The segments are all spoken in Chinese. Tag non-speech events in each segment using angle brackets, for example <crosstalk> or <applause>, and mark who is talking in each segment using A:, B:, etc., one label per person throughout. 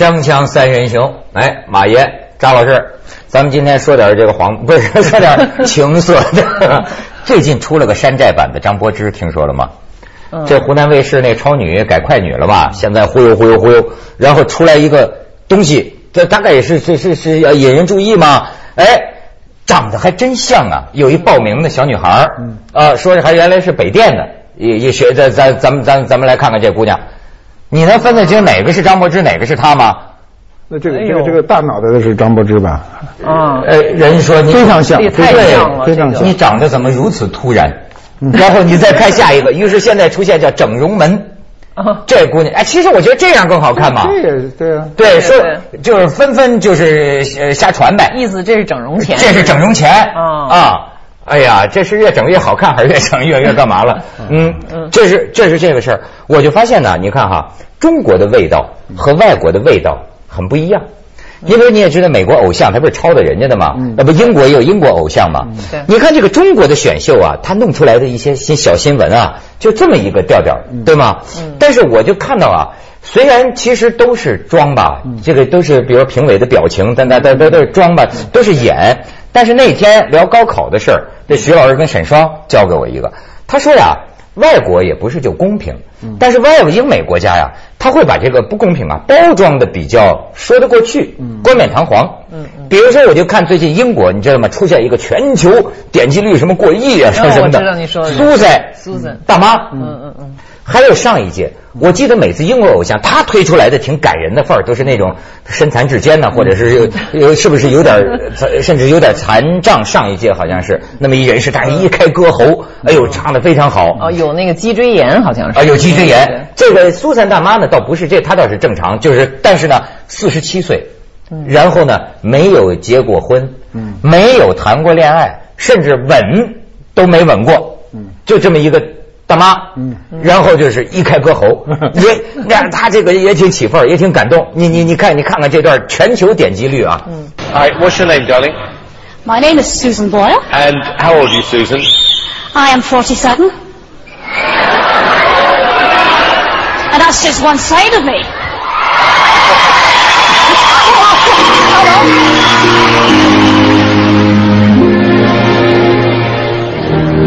A: 锵锵三人行，哎，马爷、张老师，咱们今天说点这个黄，不是说点 <laughs> 情色的。<laughs> 最近出了个山寨版的张柏芝，听说了吗？
B: 嗯
A: 这湖南卫视那超女改快女了吧？现在忽悠忽悠忽悠，然后出来一个东西，这大概也是是是是要引人注意嘛？哎，长得还真像啊！有一报名的小女孩啊，说是还原来是北电的，也也学咱咱咱们咱咱们来看看这姑娘，你能分得清哪个是张柏芝，哪个是她吗？
C: 那这个这个这个大脑袋的是张柏芝吧？
B: 啊，
A: 呃，人说你
C: 非常像，
B: 也太
C: 非常
B: 像了
C: 非常像。
A: 你长得怎么如此突然？然后你再看下一个，于是现在出现叫整容门，
B: 啊
A: 这姑娘，哎，其实我觉得这样更好看嘛。
C: 这也对啊，
A: 对，
B: 对
A: 说就是纷纷就是呃瞎传呗，
B: 意思这是整容前，
A: 这是整容前
B: 啊
A: 啊。哎呀，这是越整越好看，还是越整越越干嘛了？嗯，这是这是这个事儿，我就发现呢，你看哈，中国的味道和外国的味道很不一样。因为你也知道，美国偶像他不是抄的人家的嘛，那不英国也有英国偶像嘛。
B: 对。
A: 你看这个中国的选秀啊，他弄出来的一些新小新闻啊，就这么一个调调，对吗？但是我就看到啊，虽然其实都是装吧，这个都是比如评委的表情，但但但都都是装吧，都是演。但是那天聊高考的事儿，这徐老师跟沈双教给我一个，他说呀。外国也不是就公平，但是外国英美国家呀，他会把这个不公平啊包装的比较说得过去，冠冕堂皇。
B: 嗯嗯
A: 比如说，我就看最近英国，你知道吗？出现一个全球点击率什么过亿啊，什么什么的。
B: 哦我知道你说的
A: 苏珊大妈，
B: 嗯嗯嗯，
A: 还有上一届，我记得每次英国偶像他推出来的挺感人的范儿，都是那种身残志坚呐，或者是有有是不是有点儿 <laughs> 甚至有点残障？上一届好像是那么一人士，但是一开歌喉，哎呦，唱的非常好。
B: 哦，有那个脊椎炎好像是。
A: 啊，有脊椎炎。这个苏珊大妈呢，倒不是这，她倒是正常，就是但是呢，四十七岁，然后呢，没有结过婚，
C: 嗯。
A: 没有谈过恋爱，甚至吻都没吻过，
C: 嗯。
A: 就这么一个大妈，
C: 嗯
A: 然后就是一开歌喉，也那他这个也挺起范儿，也挺感动。你你你看你看看这段全球点击率啊
D: ，Hi, what's your name, darling?
E: My name is Susan Boyle.
D: And how old are you, Susan?
E: I am forty-seven. And that's just one side of me.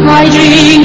E: I dream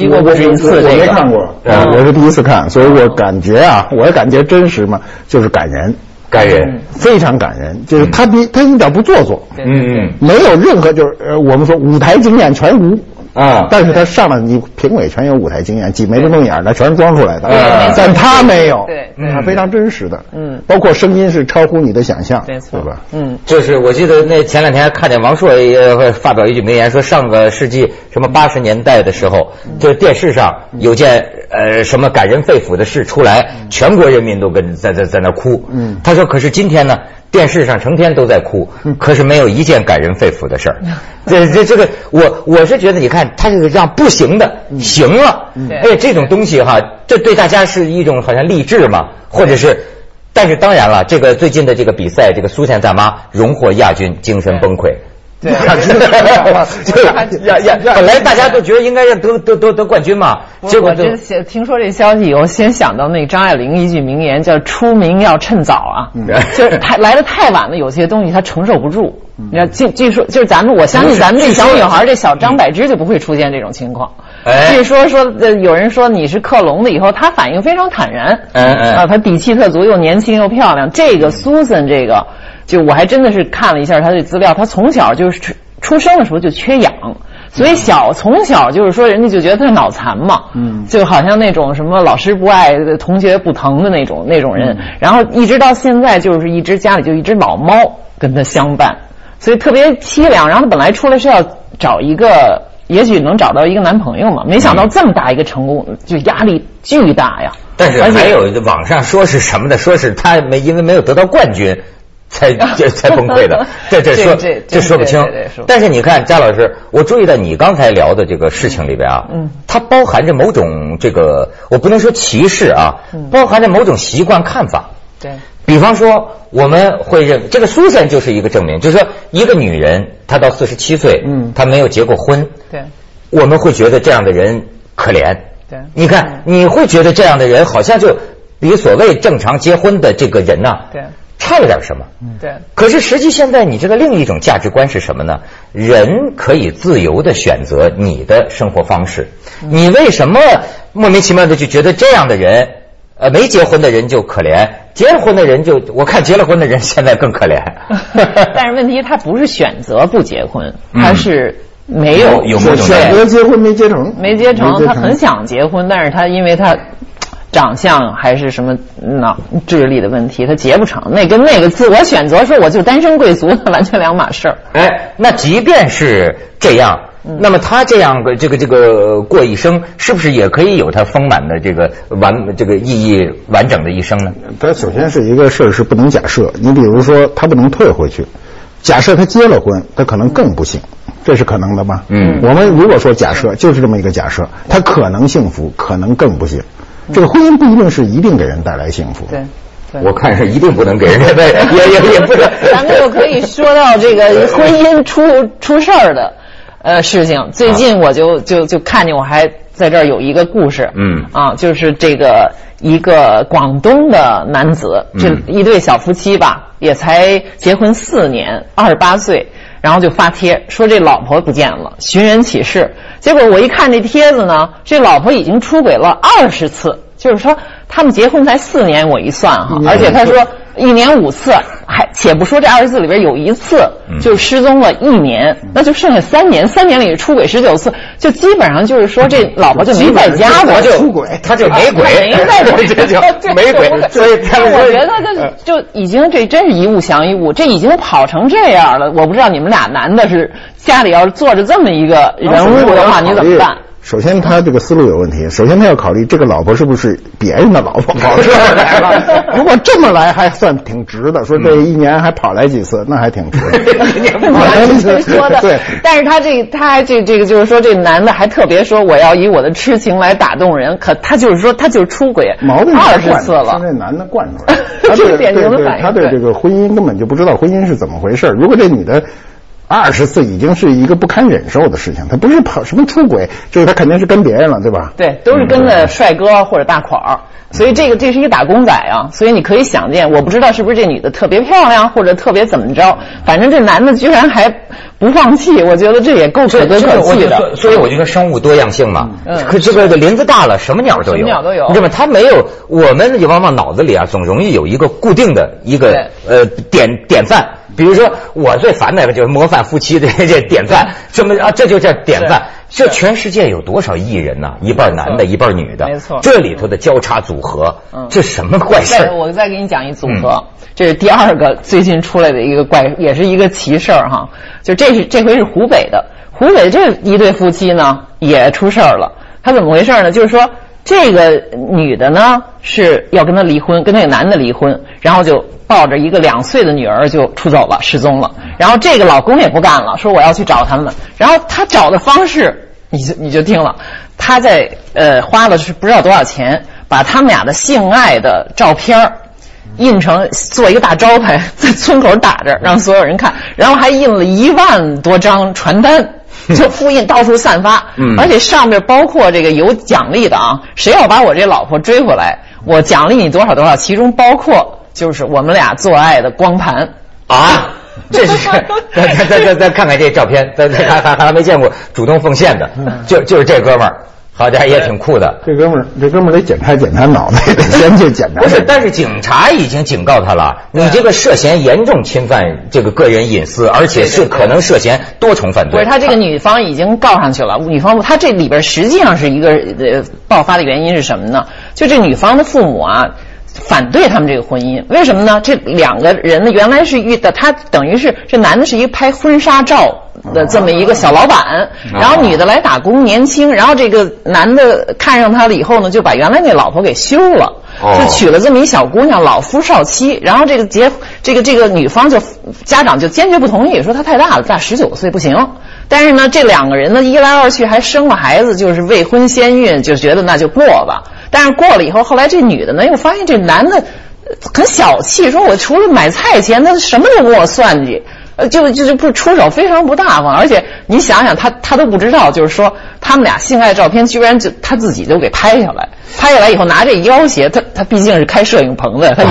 B: 击过不止一次
C: 我
B: 这个，
C: 没看过，
B: 嗯
C: 我是第一次看，所以我感觉啊，我感觉真实嘛，就是感人，
A: 感人，
C: 非常感人，就是他比他一点不做作，
B: 对对对
A: 嗯
C: 没有任何就是呃我们说舞台经验全无。
A: 啊，
C: 但是他上了，你评委全有舞台经验，挤眉弄眼的全是装出来的，但他没有，
B: 对
A: 对
C: 他非常真实的，
B: 嗯。
C: 包括声音是超乎你的想象，
B: 没错。
C: 对吧？
B: 嗯，
A: 就是我记得那前两天看见王朔也发表一句名言，说上个世纪什么八十年代的时候，就是电视上有件呃什么感人肺腑的事出来，全国人民都跟在在在那哭。
C: 嗯。
A: 他说可是今天呢，电视上成天都在哭，可是没有一件感人肺腑的事儿。<laughs> 这这这个我我是觉得，你看他这个让不行的行了，
B: 对
A: 哎这种东西哈，这对大家是一种好像励志嘛，或者是。但是当然了，这个最近的这个比赛，这个苏珊大妈荣获亚军，精神崩溃。<laughs> <laughs> <laughs> 本来大家都觉得应该要得得得得冠军嘛，结果就
B: 听说这消息以后，先想到那张爱玲一句名言，叫“出名要趁早啊”，就是太来的太晚了，有些东西他承受不住。你知道，据据说就是咱们，我相信咱们这小女孩，这小张柏芝就不会出现这种情况。
A: 哎
B: 据说说呃有人说你是克隆的，以后她反应非常坦然，
A: 嗯嗯
B: 啊，她底气特足，又年轻又漂亮。这个 Susan 这个，就我还真的是看了一下她的资料，她从小就是出出生的时候就缺氧。所以小从小就是说，人家就觉得他脑残嘛，
C: 嗯
B: 就好像那种什么老师不爱、同学不疼的那种那种人，然后一直到现在就是一只家里就一只老猫跟他相伴，所以特别凄凉。然后他本来出来是要找一个，也许能找到一个男朋友嘛，没想到这么大一个成功，就压力巨大呀。
A: 但是还有网上说是什么的，说是他没因为没有得到冠军，才这才崩溃的，<laughs> 这这说
B: 这
A: 说不清。但是你看，贾老师，我注意到你刚才聊的这个事情里边啊，
B: 嗯，
A: 它包含着某种这个，我不能说歧视啊，包含着某种习惯看法。
B: 对，
A: 比方说，我们会认这个苏珊就是一个证明，就是说，一个女人她到四十七岁，
C: 嗯。
A: 她没有结过婚，
B: 对，
A: 我们会觉得这样的人可怜。
B: 对。
A: 你看，你会觉得这样的人好像就比所谓正常结婚的这个人呐、
B: 对。
A: 差了点什么。
B: 对，
A: 可是实际现在你这个另一种价值观是什么呢？人可以自由的选择你的生活方式。你为什么莫名其妙的就觉得这样的人，呃，没结婚的人就可怜，结了婚的人就我看结了婚的人现在更可怜。<laughs>
B: 但是问题他不是选择不结婚，
A: 嗯
B: 他是没有
A: 有没有
C: 选择结婚没结成，
B: 没结成，他很想结婚，但是他因为他长相还是什么脑智力的问题，他结不成。那跟那个自我选择说我就单身贵族，那完全两码事儿。
A: 哎，那即便是这样，那么他这样个这个这个过一生，是不是也可以有他丰满的这个完这个意义完整的一生呢？
C: 他首先是一个事儿是不能假设，你比如说他不能退回去，假设他结了婚，他可能更不幸，这是可能的吗？
A: 嗯
C: 我们如果说假设，就是这么一个假设，他可能幸福，可能更不幸。这个婚姻不一定是一定给人带来幸福。
B: 对。对
A: 我看是一定不能给人家的，也也也不能。
B: 咱们就可以说到这个婚姻出出事儿的呃事情。最近我就就就看见我还在这儿有一个故事，
A: 嗯
B: 啊，就是这个一个广东的男子，这
A: 嗯
B: 一对小夫妻吧，也才结婚四年，二十八岁。然后就发帖说这老婆不见了，寻人启事。结果我一看这帖子呢，这老婆已经出轨了二十次，就是说他们结婚才四年，我一算哈而且他说一年五次，还且不说这二十次里边有一次
A: 嗯。
B: 就失踪了一年，那就剩下三年，三年里出轨十九次，就基本上就是说这老婆就没在家过，
C: 出轨。
A: 他就没鬼，
B: 没在过，
A: 这就没鬼，<laughs> 所以
B: 我觉得这就已经这真是一物降一物，这已经跑成这样了。我不知道你们俩男的是家里要是坐着这么一个人物的话，你怎么办？
C: 首先，他这个思路有问题。首先，他要考虑这个老婆是不是别人的老婆跑这儿来了。<laughs> 如果这么来，还算挺值的。说这一年还跑来几次，那还挺值的。
B: 你这说的，
C: 对，
B: 但是他这他还这这个就是说，这男的还特别说我要以我的痴情来打动人，可他就是说他就是出轨
C: 毛病是
B: 二十次了
C: 是，这男的惯出来的。<laughs> 他对
B: 这是典型的反应对
C: 他对这个婚姻根本就不知道婚姻是怎么回事如果这女的二十次已经是一个不堪忍受的事情，他不是跑什么出轨，就是他肯定是跟别人了，对吧？
B: 对，都是跟了帅哥或者大款儿，所以这个这是一个打工仔啊，所以你可以想见，我不知道是不是这女的特别漂亮，或者特别怎么着，反正这男的居然还不放弃，我觉得这也够可歌可泣的。
A: 所以我就说生物多样性嘛。
B: 嗯
A: 可这个林子大了，什么鸟都有。
B: 什么鸟都有
A: 你知道吗？他没有，我们往往脑子里啊，总容易有一个固定的一个呃典典范。比如说，我最烦的就是模范夫妻的这典范，<laughs> 什么啊，这就叫典范。这全世界有多少艺人呐？一半男的，一半女的。
B: 没错
A: 这里头的交叉组合
B: 嗯，
A: 这什么怪事儿？
B: 我再给你讲一组合，这是第二个最近出来的一个怪，也是一个奇事儿哈。就这是这回是湖北的，湖北这一对夫妻呢也出事儿了。他怎么回事呢？就是说这个女的呢是要跟他离婚，跟那个男的离婚，然后就抱着一个两岁的女儿就出走了，失踪了。然后这个老公也不干了，说我要去找他们。然后他找的方式，你就你就听了，他在呃花了是不知道多少钱，把他们俩的性爱的照片儿印成做一个大招牌，在村口打着，让所有人看，然后还印了一万多张传单。<laughs> 就复印到处散发，
A: 嗯
B: 而且上面包括这个有奖励的啊，谁要把我这老婆追回来，我奖励你多少多少，其中包括就是我们俩做爱的光盘。
A: 啊，<laughs> 这是 <laughs> 再再再再再看看这照片，再再还还还没见过主动奉献的，就就是这哥们儿，好家伙也挺酷的。
C: 这哥们儿，这哥们儿得检查检查脑袋，得先去检查。
A: 不是，但是警察已经警告他了，你这个涉嫌严重侵犯这个个人隐私，而且是可能涉嫌多重犯罪。
B: 不是，他这个女方已经告上去了。女方他这里边实际上是一个呃爆发的原因是什么呢？就这女方的父母啊，反对他们这个婚姻。为什么呢？这两个人呢，原来是遇的，他等于是这男的是一个拍婚纱照的这么一个小老板，然后女的来打工，年轻，然后这个男的看上她了以后呢，就把原来那老婆给休了。
A: 哦
B: 就娶了这么一小姑娘，老夫少妻。然后这个结这个这个女方就家长就坚决不同意，说她太大了，大十九岁不行。但是呢，这两个人呢一来二去还生了孩子，就是未婚先孕，就觉得那就过吧。但是过了以后，后来这女的呢又发现这男的很小气，说我除了买菜钱，他什么都跟我算计。呃，就就就不出手非常不大方，而且你想想，他他都不知道，就是说他们俩性爱照片居然就他自己就给拍下来，拍下来以后拿这要挟，他他毕竟是开摄影棚的，<laughs> 他有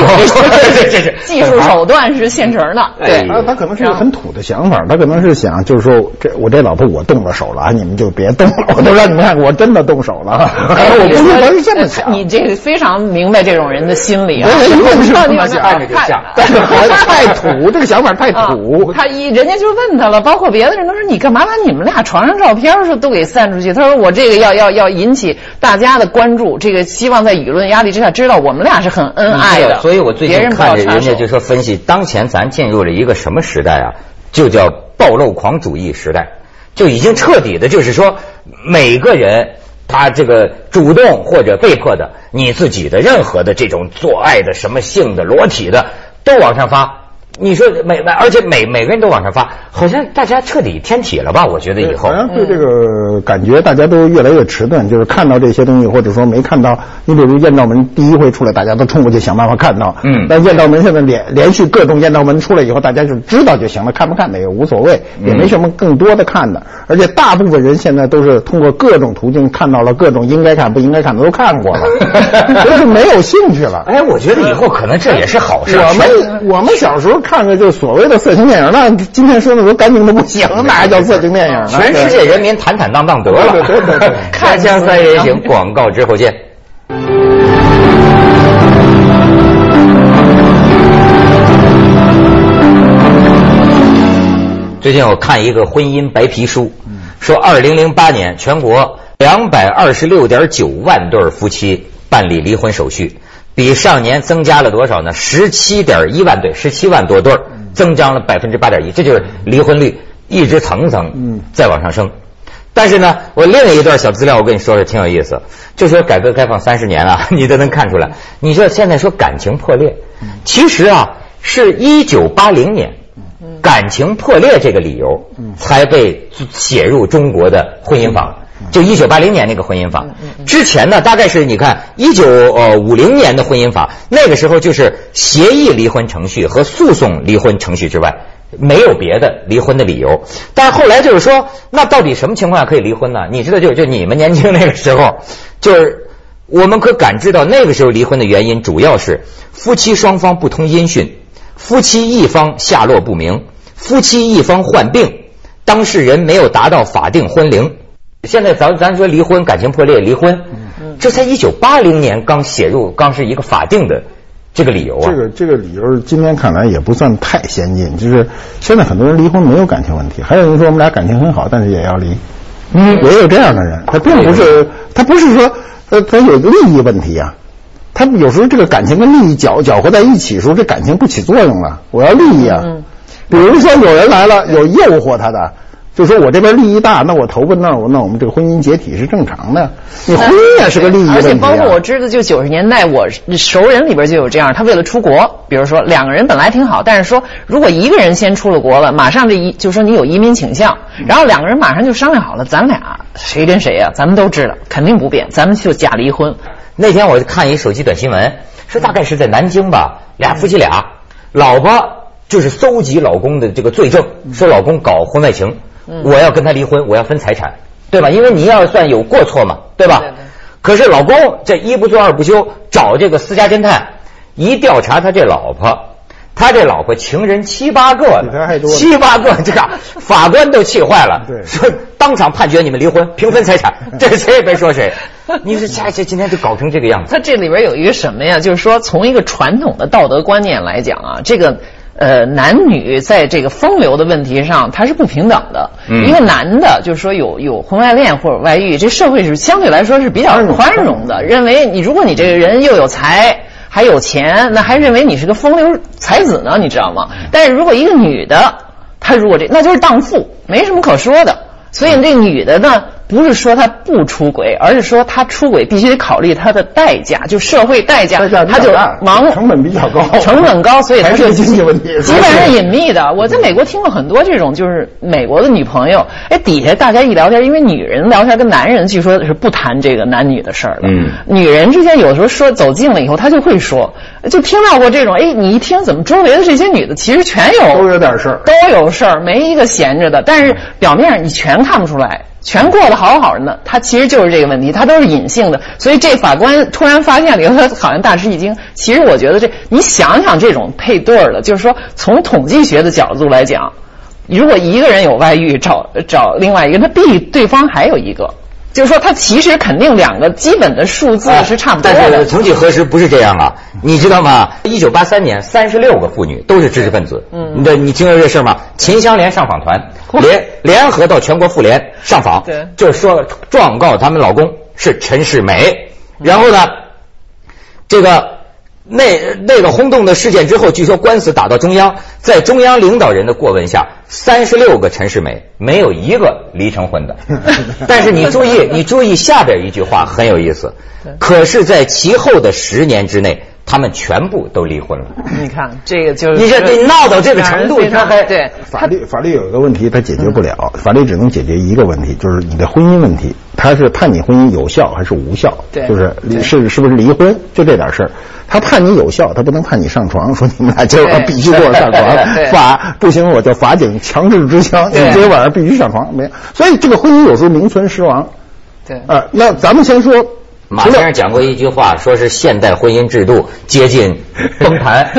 B: 这
A: 这是
B: 技术手段是现成的，对。
C: 他他可能是一个很土的想法，他可能是想，就是说，这我这老婆我动了手了，你们就别动了，我都让你们看，我真的动手了。<laughs> 我估计他是这么想。
B: 你这个非常明白这种人的心理啊，
C: 是 <laughs> 这么想
A: 看着就像
C: 但是还太土，这个想法太
B: 啊
C: 土。
B: 他一人家就问他了，包括别的人都说你干嘛把你们俩床上照片说都给散出去？他说我这个要要要引起大家的关注，这个希望在舆论压力之下知道我们俩是很恩爱的。
A: 所以我最近看着人家就说分析，当前咱进入了一个什么时代啊？就叫暴露狂主义时代，就已经彻底的，就是说每个人他这个主动或者被迫的，你自己的任何的这种做爱的什么性的裸体的都往上发。你说每每而且每每个人都往上发，好像大家彻底天体了吧？我觉得以后
C: 好像对这个感觉大家都越来越迟钝，就是看到这些东西，或者说没看到。你比如艳照门第一回出来，大家都冲过去想办法看到。
A: 嗯
C: 但艳照门现在连连续各种艳照门出来以后，大家就知道就行了，看不看的也无所谓，也没什么更多的看的。而且大部分人现在都是通过各种途径看到了各种应该看不应该看的都看过了，<laughs> 所以是没有兴趣了。
A: 哎，我觉得以后可能这也是好事。
C: 我们我们小时候看看就所谓的色情电影，那今天说的都干净的不行，那还叫色情电影呢？
A: 全世界人民坦坦荡荡得了。
C: 对对对对对
A: 开箱三人行，广告之后见。最近我看一个婚姻白皮书，说二零零八年全国两百二十六点九万对夫妻办理离婚手续，比上年增加了多少呢？十七点一万对，十七万多对儿，增加了百分之八点一，这就是离婚率一直层层
C: 嗯
A: 再往上升。但是呢，我另一段小资料我跟你说说，挺有意思。就说改革开放三十年啊，<laughs> 你都能看出来。你说现在说感情破裂，其实啊，是一九八零年，感情破裂这个理由才被写入中国的婚姻法。就一九八零年那个婚姻法，之前呢，大概是你看一九呃五零年的婚姻法，那个时候就是协议离婚程序和诉讼离婚程序之外，没有别的离婚的理由。但是后来就是说，那到底什么情况下可以离婚呢？你知道就，就你们年轻那个时候，就是我们可感知到那个时候离婚的原因主要是夫妻双方不通音讯，夫妻一方下落不明，夫妻一方患病，当事人没有达到法定婚龄。现在咱咱说离婚，感情破裂离婚，这才一九八零年刚写入，刚是一个法定的这个理由啊。
C: 这个这个理由今天看来也不算太先进，就是现在很多人离婚没有感情问题，还有人说我们俩感情很好，但是也要离，嗯，也有这样的人，他并不是他不是说呃他有利益问题啊，他有时候这个感情跟利益搅搅和在一起的时候，这感情不起作用了，我要利益啊，比如说有人来了有诱惑他的。就说我这边利益大，那我投奔那儿，那我们这个婚姻解体是正常的。你婚姻也是个利益问题、啊。
B: 而且包括我知道，就九十年代我熟人里边就有这样，他为了出国，比如说两个人本来挺好，但是说如果一个人先出了国了，马上这一就说你有移民倾向，然后两个人马上就商量好了，咱俩谁跟谁呀、咱们都知道，肯定不变，咱们就假离婚。
A: 那天我看一手机短新闻，说大概是在南京吧，俩夫妻俩，老婆就是搜集老公的这个罪证，说老公搞婚外情。我要跟他离婚，我要分财产，对吧？因为你要算有过错嘛，对吧？可是老公这一不做二不休，找这个私家侦探，一调查他这老婆，他这老婆情人七八个七八个，这个 <laughs> 法官都气坏了，说当场判决你们离婚，平分财产，<laughs> 这谁也别说谁。你说这这今天就搞成这个样子，
B: 他这里边有一个什么呀？就是说，从一个传统的道德观念来讲啊，这个呃男女在这个风流的问题上，它是不平等的。
A: 嗯
B: 一个男的，就是说有有婚外恋或者外遇，这社会是相对来说是比较宽容的，认为你如果你这个人又有才。还有钱，那还认为你是个风流才子呢，你知道吗？但是如果一个女的，她如果这那就是荡妇，没什么可说的。所以这女的呢，不是说他不出轨，而是说他出轨必须得考虑他的代价，就社会代价，他就忙
C: 成本比较高，
B: 成本高，所以她
C: 还
B: 就是
C: 经济问题
B: 基本上是隐秘的。我在美国听过很多这种，就是美国的女朋友，哎，底下大家一聊天，因为女人聊天跟男人据说是不谈这个男女的事儿的，
A: 嗯
B: 女人之间有时候说走近了以后，她就会说，就听到过这种，哎，你一听怎么周围的这些女的其实全有
C: 都有点事儿。
B: 都有事儿，没一个闲着的。但是表面上你全看不出来，全过得好好的呢。他其实就是这个问题，他都是隐性的。所以这法官突然发现了以后，他好像大吃一惊。其实我觉得这，你想想这种配对儿的，就是说从统计学的角度来讲，如果一个人有外遇，找找另外一个，他必对方还有一个。就是说，它其实肯定两个基本的数字是差不多的
A: 但是
B: 的。
A: 曾几何时不是这样啊？你知道吗？一九八三年，三十六个妇女都是知识分子。嗯，你这你听说这事儿吗？秦香莲上访团联联合到全国妇联上访，
B: 对
A: 就是说状告他们老公是陈世美。然后呢，这个那那个轰动的事件之后，据说官司打到中央，在中央领导人的过问下，三十六个陈世美没有一个离成婚的。<laughs> 但是你注意，你注意下边一句话很有意思。可是，在其后的十年之内，他们全部都离婚了。
B: 你看，这个就是
A: 你这你闹到这个程度，他还
B: 对
C: 法律法律有一个问题，他解决不了，法律只能解决一个问题，就是你的婚姻问题，他是判你婚姻有效还是无效？
B: 对
C: 就是离是是不是离婚，就这点事儿。他判你有效，他不能判你上床，说你们俩今儿晚上必须给我上床 <laughs>
B: 对，
C: 法不行我就法警强制执行，你今儿晚上必须上床，没有。所以这个婚姻有时候名存实亡。
B: 对
C: 呃，那咱们先说，
A: 马先生讲过一句话，说是现代婚姻制度接近崩盘。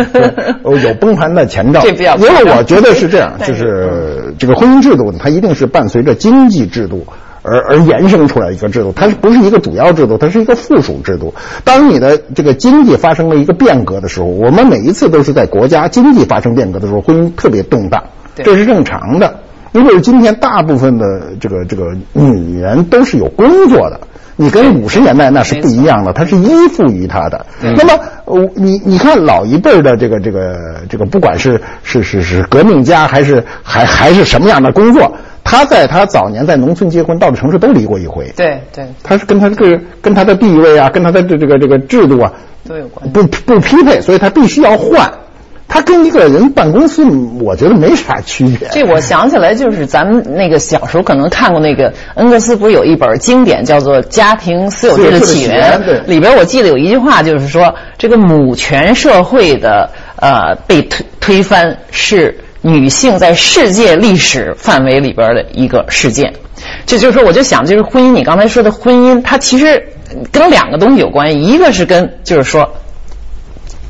C: 呃 <laughs> 有崩盘的前兆，因为我觉得是这样，就是是这个婚姻制度呢，它一定是伴随着经济制度而而延伸出来一个制度，它不是一个主要制度？它是一个附属制度。当你的这个经济发生了一个变革的时候，我们每一次都是在国家经济发生变革的时候，婚姻特别动荡，
B: 对
C: 这是正常的。如果是今天大部分的这个这个女人都是有工作的，你跟五十年代那是不一样的，它是依附于它的。那么，我你你看老一辈儿的这个这个这个，不管是是是是革命家，还是还还是什么样的工作，他在他早年在农村结婚，到了城市都离过一回。
B: 对对
C: 他是跟他这个跟他的地位啊，跟他的这这个这个制度啊
B: 都有关系。
C: 不不匹配，所以他必须要换。他跟一个人办公司，我觉得没啥区别。
B: 这我想起来，就是咱们那个小时候可能看过那个恩格斯，不是有一本经典叫做《家庭私有制的起源里边我记得有一句话，就是说这个母权社会的呃被推推翻是女性在世界历史范围里边的一个事件。这就是说，我就想，就是婚姻，你刚才说的婚姻，它其实跟两个东西有关系，一个是跟就是说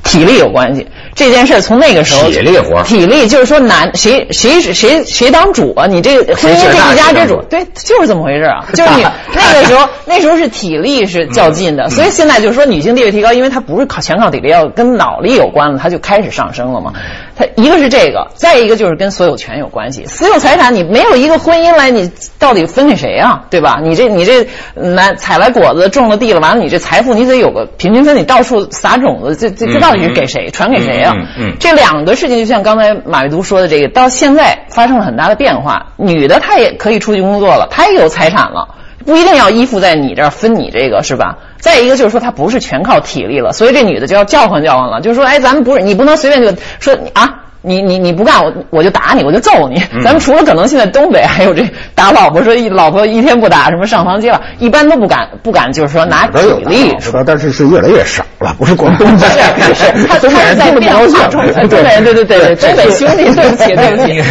B: 体力有关系。这件事儿从那个时候，
A: 体力活儿
B: 体力就是说男谁谁谁谁当主啊？你这个婚姻这一家之
A: 主，
B: 对，就是这么回事啊。<laughs> 就是你 <laughs> 那个时候，那时候是体力是较劲
A: 嗯
B: 的，所以现在就是说女性地位提高，因为它不是靠全靠体力，要跟脑力有关了，它就开始上升了嘛。它一个是这个，再一个就是跟所有权有关系。私有财产你没有一个婚姻来，你到底分给谁啊？对吧？你这你这男采来果子种了地了，完了你这财富你得有个平均分，你到处撒种子，这这这到底是给谁？传给谁啊？
A: 嗯嗯嗯
B: 这两个事情就像刚才马未都说的这个，到现在发生了很大的变化。女的她也可以出去工作了，她也有财产了，不一定要依附在你这儿分你这个是吧？再一个就是说，她不是全靠体力了，所以这女的就要叫唤叫唤了，就是说，哎，咱们不是你不能随便就说你啊。你你你不干我我就打你我就揍你，咱们除了可能现在东北还有这打老婆说一老婆一天不打什么上房揭瓦，一般都不敢不敢就是说拿体力
C: 知道，但是是越来越少了，不是广东北，
B: 是是，他 <laughs> 他是在变化中，东北人对对对对，东北兄弟，对不起对不起，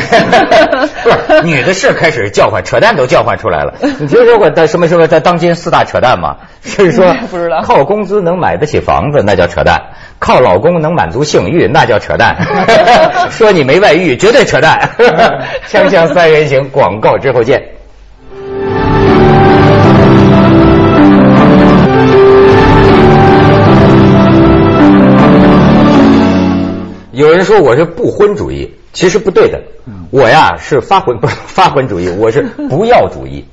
A: 不是女的是开始叫唤，扯淡都叫唤出来了。你听说过在什么什么在当今四大扯淡吗？是说
B: 不知道
A: 靠工资能买得起房子，那叫扯淡；靠老公能满足性欲，那叫扯淡。说你没外遇，绝对扯淡。锵锵三人行，广告之后见。有人说我是不婚主义，其实不对的。我呀是发婚不是发婚主义，我是不要主义。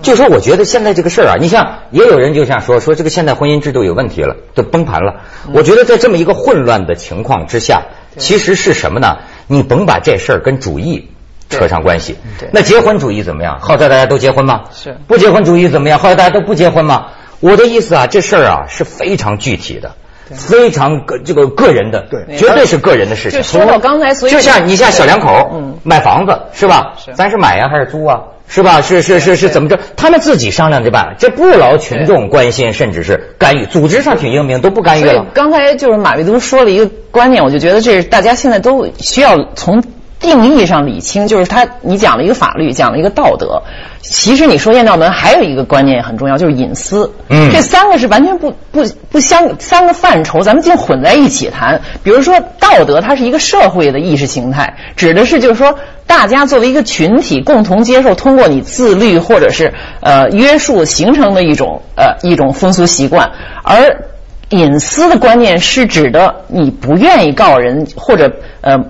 A: 就说我觉得现在这个事儿啊，你像也有人就像说说这个现代婚姻制度有问题了，都崩盘了。我觉得在这么一个混乱的情况之下，其实是什么呢？你甭把这事儿跟主义扯上关系。那结婚主义怎么样？号召大家都结婚吗？
B: 是
A: 不结婚主义怎么样？号召大家都不结婚吗？我的意思啊，这事儿啊是非常具体的。非常个这个个人的，
C: 对
A: 绝对是个人的事情。
B: 就说到刚才，所以
A: 就像你像小两口，
B: 嗯
A: 买房子是吧？
B: 是
A: 咱是买呀还是租啊？是吧？是是是是怎么着？他们自己商量着办，这不劳群众关心，甚至是干预。组织上挺英明，都不干预了。
B: 刚才就是马未都说了一个观念，我就觉得这是大家现在都需要从定义上理清，就是他你讲了一个法律，讲了一个道德，其实你说艳照门还有一个观念很重要，就是隐私。
A: 嗯
B: 这三个是完全不不不相三个范畴，咱们竟混在一起谈。比如说道德，它是一个社会的意识形态，指的是就是说大家作为一个群体共同接受，通过你自律或者是呃约束形成的一种呃一种风俗习惯，而隐私的观念是指的你不愿意告人或者呃。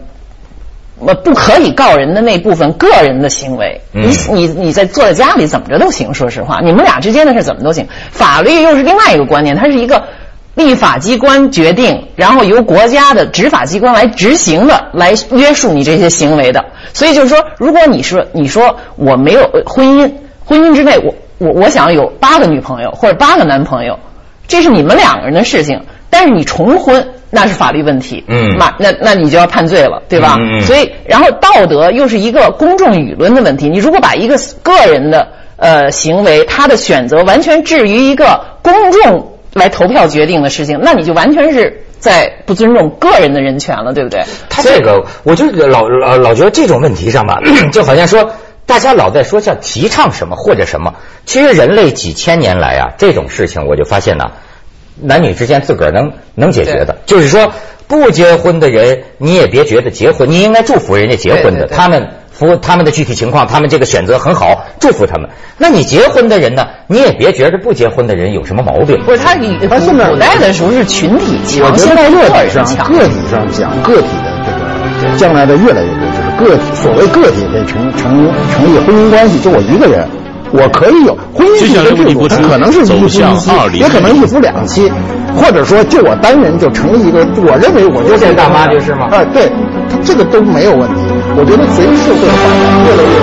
B: 呃，不可以告人的那部分个人的行为，
A: 嗯
B: 你你你在坐在家里怎么着都行，说实话，你们俩之间的事怎么都行。法律又是另外一个观念，它是一个立法机关决定，然后由国家的执法机关来执行的，来约束你这些行为的。所以就是说，如果你说你说我没有呃婚姻，婚姻之内我我我想有八个女朋友或者八个男朋友，这是你们两个人的事情，但是你重婚那是法律问题，
A: 嗯
B: 那那那你就要判罪了，对吧？
A: 嗯
B: 所以，然后道德又是一个公众舆论的问题。你如果把一个个人的呃行为，他的选择完全置于一个公众来投票决定的事情，那你就完全是在不尊重个人的人权了，对不对？
A: 他这个，我就老老老觉得这种问题上吧，<clears throat> 就好像说大家老在说叫提倡什么或者什么，其实人类几千年来啊，这种事情我就发现呢，男女之间自个儿能能解决的，就是说不结婚的人你也别觉得结婚，你应该祝福人家结婚的，他们。服他们的具体情况，他们这个选择很好，祝福他们。那你结婚的人呢？你也别觉得不结婚的人有什么毛病。
B: 不是他以
C: 他现在
B: 古代的时候是群体强，现在个
C: 个体上。个体上讲个体的这个将来的越来越多，就是个体所谓个体可以成成成立婚姻关系，就我一个人。我可以有婚姻是一个制度，它可能是一夫一妻，也可能一夫两妻，或者说就我单人就成立一个，我认为我就是
A: 现在大妈就是吗
C: 哎，对，他这个都没有问题。我觉得随着社会的发展，越来越